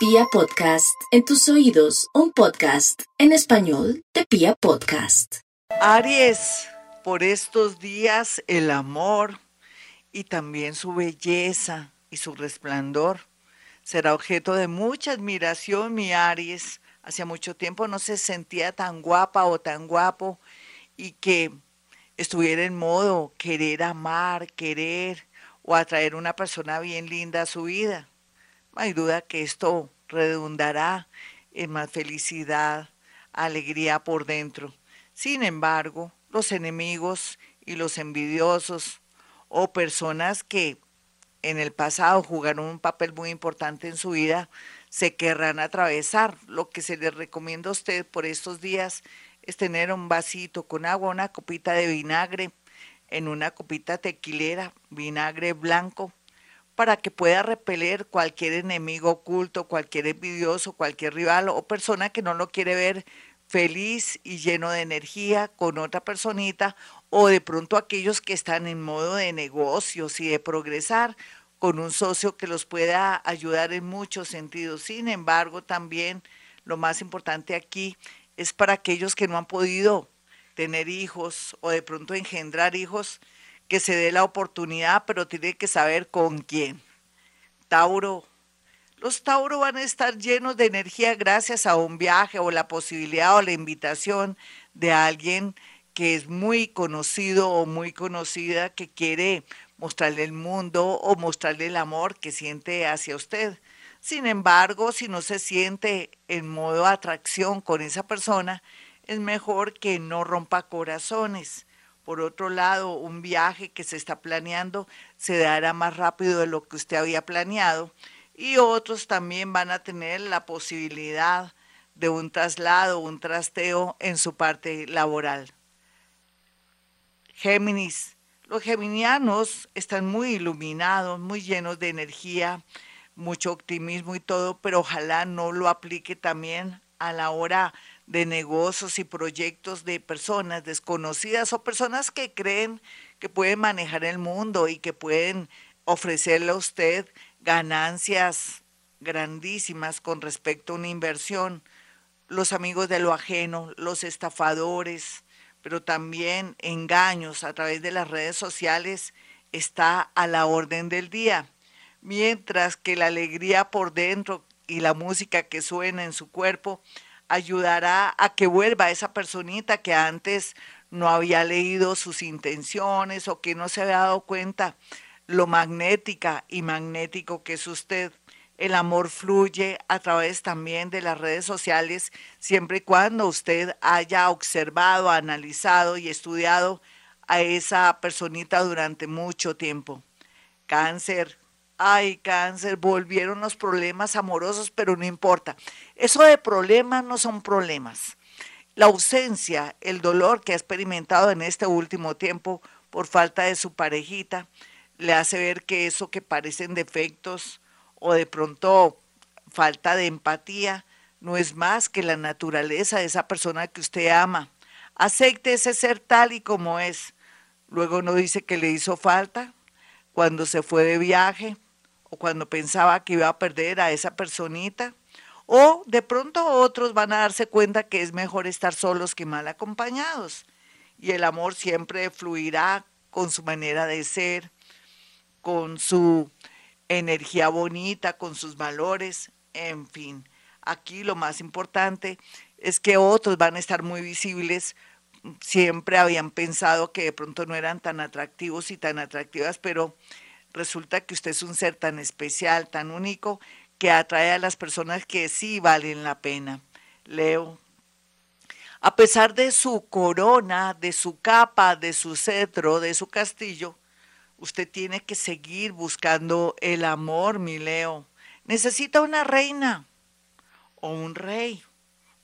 Pia Podcast, en tus oídos, un podcast en español de Pia Podcast. Aries, por estos días el amor y también su belleza y su resplandor será objeto de mucha admiración, mi Aries. Hacía mucho tiempo no se sentía tan guapa o tan guapo y que estuviera en modo querer amar, querer o atraer una persona bien linda a su vida. Hay duda que esto redundará en más felicidad, alegría por dentro. Sin embargo, los enemigos y los envidiosos o personas que en el pasado jugaron un papel muy importante en su vida se querrán atravesar. Lo que se les recomienda a usted por estos días es tener un vasito con agua, una copita de vinagre, en una copita tequilera, vinagre blanco, para que pueda repeler cualquier enemigo oculto, cualquier envidioso, cualquier rival o persona que no lo quiere ver feliz y lleno de energía con otra personita o de pronto aquellos que están en modo de negocios y de progresar con un socio que los pueda ayudar en muchos sentidos. Sin embargo, también lo más importante aquí es para aquellos que no han podido tener hijos o de pronto engendrar hijos, que se dé la oportunidad, pero tiene que saber con quién. Tauro. Los Tauro van a estar llenos de energía gracias a un viaje o la posibilidad o la invitación de alguien que es muy conocido o muy conocida que quiere mostrarle el mundo o mostrarle el amor que siente hacia usted. Sin embargo, si no se siente en modo atracción con esa persona, es mejor que no rompa corazones. Por otro lado, un viaje que se está planeando se dará más rápido de lo que usted había planeado y otros también van a tener la posibilidad de un traslado, un trasteo en su parte laboral. Géminis. Los geminianos están muy iluminados, muy llenos de energía, mucho optimismo y todo, pero ojalá no lo aplique también a la hora de negocios y proyectos de personas desconocidas o personas que creen que pueden manejar el mundo y que pueden ofrecerle a usted ganancias grandísimas con respecto a una inversión. Los amigos de lo ajeno, los estafadores, pero también engaños a través de las redes sociales está a la orden del día. Mientras que la alegría por dentro y la música que suena en su cuerpo ayudará a que vuelva esa personita que antes no había leído sus intenciones o que no se había dado cuenta lo magnética y magnético que es usted. El amor fluye a través también de las redes sociales, siempre y cuando usted haya observado, analizado y estudiado a esa personita durante mucho tiempo. Cáncer, ay, cáncer, volvieron los problemas amorosos, pero no importa. Eso de problemas no son problemas. La ausencia, el dolor que ha experimentado en este último tiempo por falta de su parejita, le hace ver que eso que parecen defectos o de pronto falta de empatía no es más que la naturaleza de esa persona que usted ama. Acepte ese ser tal y como es. Luego no dice que le hizo falta cuando se fue de viaje, o cuando pensaba que iba a perder a esa personita, o de pronto otros van a darse cuenta que es mejor estar solos que mal acompañados. Y el amor siempre fluirá con su manera de ser, con su energía bonita, con sus valores, en fin. Aquí lo más importante es que otros van a estar muy visibles. Siempre habían pensado que de pronto no eran tan atractivos y tan atractivas, pero resulta que usted es un ser tan especial, tan único, que atrae a las personas que sí valen la pena. Leo. A pesar de su corona, de su capa, de su cetro, de su castillo, usted tiene que seguir buscando el amor, mi Leo. Necesita una reina o un rey,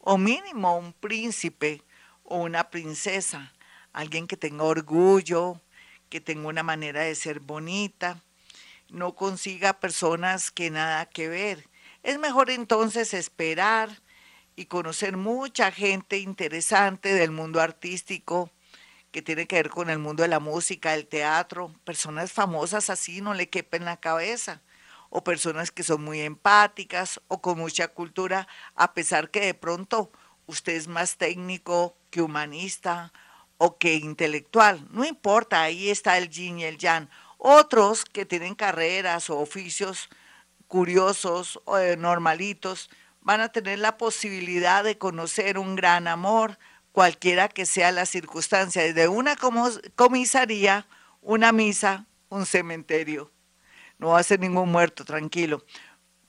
o mínimo un príncipe o una princesa, alguien que tenga orgullo, que tenga una manera de ser bonita, no consiga personas que nada que ver. Es mejor entonces esperar y conocer mucha gente interesante del mundo artístico que tiene que ver con el mundo de la música, el teatro, personas famosas así no le quepen la cabeza. o personas que son muy empáticas o con mucha cultura, a pesar que de pronto usted es más técnico que humanista o que intelectual. No importa, ahí está el yin y el yang. Otros que tienen carreras o oficios curiosos o eh, normalitos van a tener la posibilidad de conocer un gran amor, cualquiera que sea la circunstancia, desde una comisaría, una misa, un cementerio. No va a ser ningún muerto, tranquilo.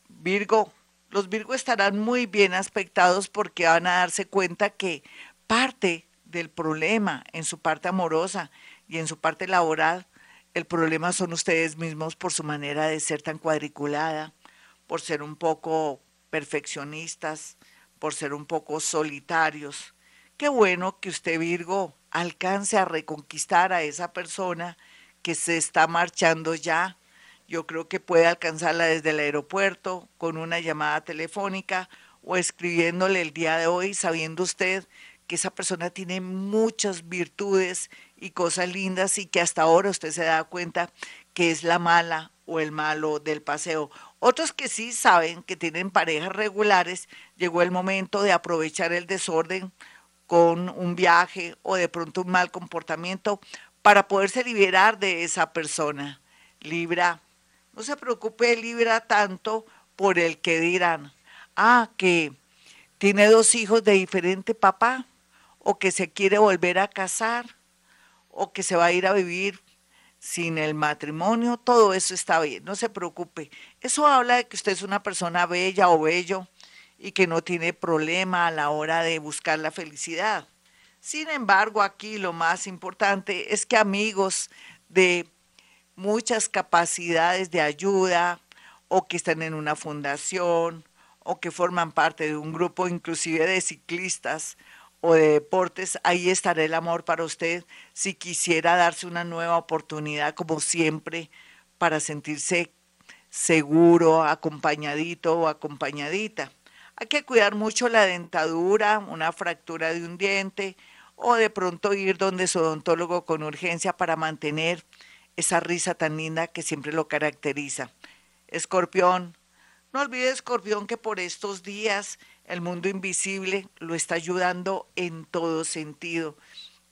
Virgo, los Virgo estarán muy bien aspectados porque van a darse cuenta que parte del problema en su parte amorosa y en su parte laboral, el problema son ustedes mismos por su manera de ser tan cuadriculada, por ser un poco perfeccionistas, por ser un poco solitarios Qué bueno que usted, Virgo, alcance a reconquistar a esa persona que se está marchando ya. Yo creo que puede alcanzarla desde el aeropuerto con una llamada telefónica o escribiéndole el día de hoy, sabiendo usted que esa persona tiene muchas virtudes y cosas lindas y que hasta ahora usted se da cuenta que es la mala o el malo del paseo. Otros que sí saben que tienen parejas regulares, llegó el momento de aprovechar el desorden con un viaje o de pronto un mal comportamiento para poderse liberar de esa persona. Libra, no se preocupe Libra tanto por el que dirán, ah, que tiene dos hijos de diferente papá, o que se quiere volver a casar, o que se va a ir a vivir sin el matrimonio, todo eso está bien, no se preocupe. Eso habla de que usted es una persona bella o bello, y que no tiene problema a la hora de buscar la felicidad. Sin embargo, aquí lo más importante es que amigos de muchas capacidades de ayuda o que están en una fundación o que forman parte de un grupo inclusive de ciclistas o de deportes, ahí estará el amor para usted si quisiera darse una nueva oportunidad como siempre para sentirse seguro, acompañadito o acompañadita. Hay que cuidar mucho la dentadura, una fractura de un diente o de pronto ir donde su odontólogo con urgencia para mantener esa risa tan linda que siempre lo caracteriza. Escorpión, no olvide Escorpión que por estos días el mundo invisible lo está ayudando en todo sentido,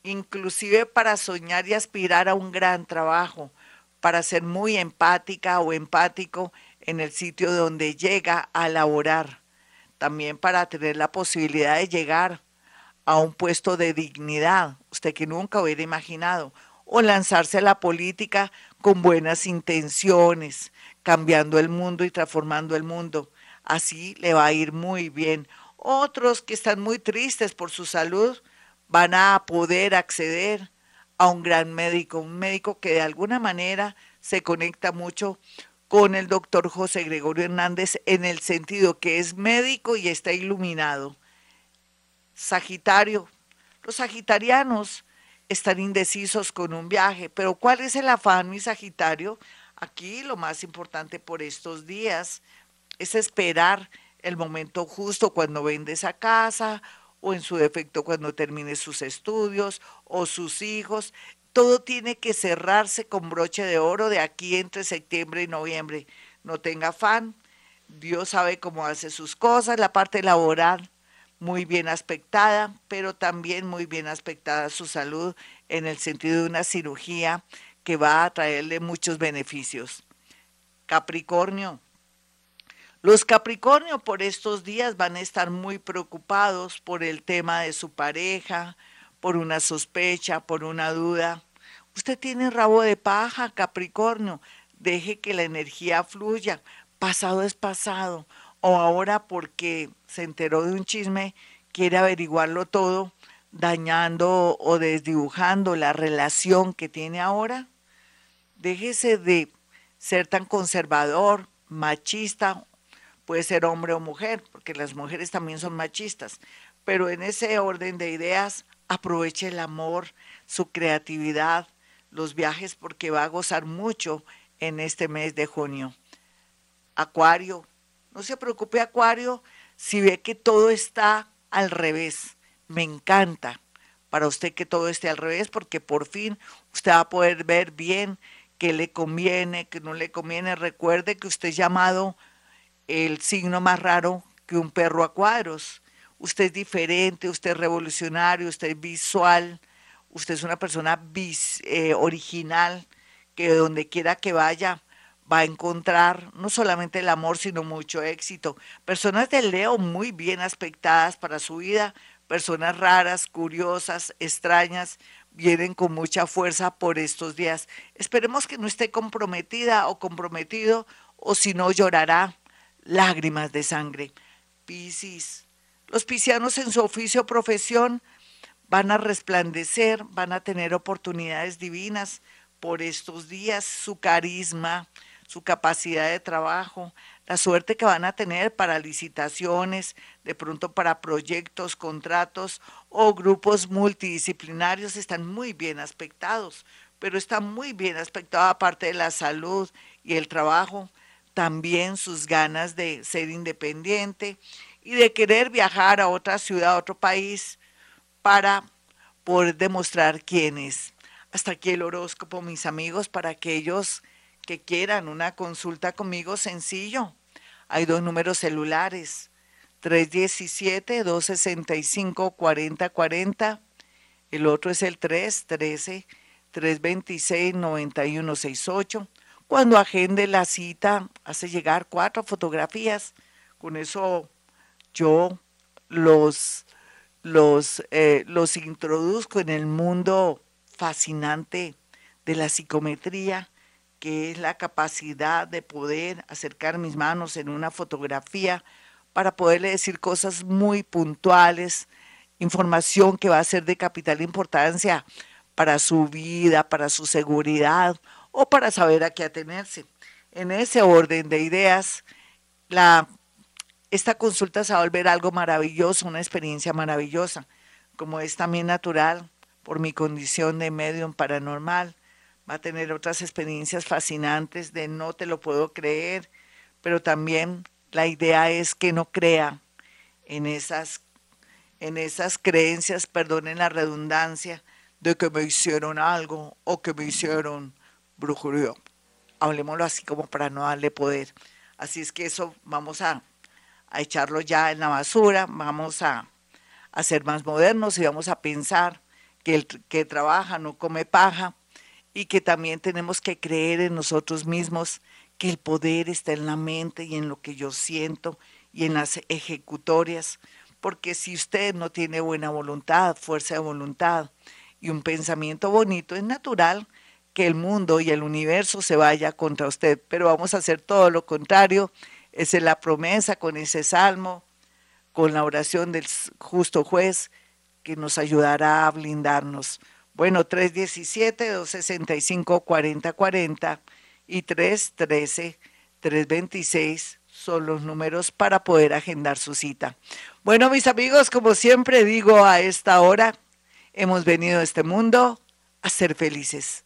inclusive para soñar y aspirar a un gran trabajo, para ser muy empática o empático en el sitio donde llega a laborar también para tener la posibilidad de llegar a un puesto de dignidad, usted que nunca hubiera imaginado, o lanzarse a la política con buenas intenciones, cambiando el mundo y transformando el mundo. Así le va a ir muy bien. Otros que están muy tristes por su salud van a poder acceder a un gran médico, un médico que de alguna manera se conecta mucho con el doctor José Gregorio Hernández en el sentido que es médico y está iluminado. Sagitario, los sagitarianos están indecisos con un viaje, pero ¿cuál es el afán, mi Sagitario? Aquí lo más importante por estos días es esperar el momento justo cuando vende esa casa o en su defecto cuando termine sus estudios o sus hijos todo tiene que cerrarse con broche de oro de aquí entre septiembre y noviembre. No tenga afán, Dios sabe cómo hace sus cosas, la parte laboral muy bien aspectada, pero también muy bien aspectada su salud en el sentido de una cirugía que va a traerle muchos beneficios. Capricornio. Los Capricornio por estos días van a estar muy preocupados por el tema de su pareja, por una sospecha, por una duda. Usted tiene rabo de paja, Capricornio. Deje que la energía fluya. Pasado es pasado. O ahora porque se enteró de un chisme, quiere averiguarlo todo, dañando o desdibujando la relación que tiene ahora. Déjese de ser tan conservador, machista, puede ser hombre o mujer, porque las mujeres también son machistas, pero en ese orden de ideas, aproveche el amor, su creatividad, los viajes porque va a gozar mucho en este mes de junio. Acuario, no se preocupe Acuario si ve que todo está al revés. Me encanta para usted que todo esté al revés porque por fin usted va a poder ver bien qué le conviene, qué no le conviene. Recuerde que usted es llamado el signo más raro que un perro a cuadros. Usted es diferente, usted es revolucionario, usted es visual, usted es una persona eh, original que donde quiera que vaya va a encontrar no solamente el amor, sino mucho éxito. Personas de Leo muy bien aspectadas para su vida, personas raras, curiosas, extrañas, vienen con mucha fuerza por estos días. Esperemos que no esté comprometida o comprometido, o si no llorará lágrimas de sangre. Piscis. Los piscianos en su oficio o profesión van a resplandecer, van a tener oportunidades divinas por estos días, su carisma, su capacidad de trabajo, la suerte que van a tener para licitaciones, de pronto para proyectos, contratos o grupos multidisciplinarios están muy bien aspectados, pero está muy bien aspectado aparte de la salud y el trabajo, también sus ganas de ser independiente y de querer viajar a otra ciudad, a otro país para poder demostrar quién es. Hasta aquí el horóscopo, mis amigos, para aquellos que quieran una consulta conmigo, sencillo. Hay dos números celulares, 317-265-4040. El otro es el 313-326-9168. Cuando agende la cita, hace llegar cuatro fotografías. Con eso yo los, los, eh, los introduzco en el mundo fascinante de la psicometría que es la capacidad de poder acercar mis manos en una fotografía para poderle decir cosas muy puntuales, información que va a ser de capital importancia para su vida, para su seguridad o para saber a qué atenerse. En ese orden de ideas, la, esta consulta se va a volver algo maravilloso, una experiencia maravillosa, como es también natural por mi condición de medium paranormal va a tener otras experiencias fascinantes de no te lo puedo creer, pero también la idea es que no crea en esas, en esas creencias, perdonen la redundancia, de que me hicieron algo o que me hicieron brujería. Hablemoslo así como para no darle poder. Así es que eso vamos a, a echarlo ya en la basura, vamos a, a ser más modernos y vamos a pensar que el que trabaja no come paja y que también tenemos que creer en nosotros mismos que el poder está en la mente y en lo que yo siento y en las ejecutorias, porque si usted no tiene buena voluntad, fuerza de voluntad y un pensamiento bonito, es natural que el mundo y el universo se vaya contra usted, pero vamos a hacer todo lo contrario, esa es la promesa con ese salmo, con la oración del justo juez que nos ayudará a blindarnos. Bueno, 317-265-4040 y 313-326 son los números para poder agendar su cita. Bueno, mis amigos, como siempre digo a esta hora, hemos venido a este mundo a ser felices.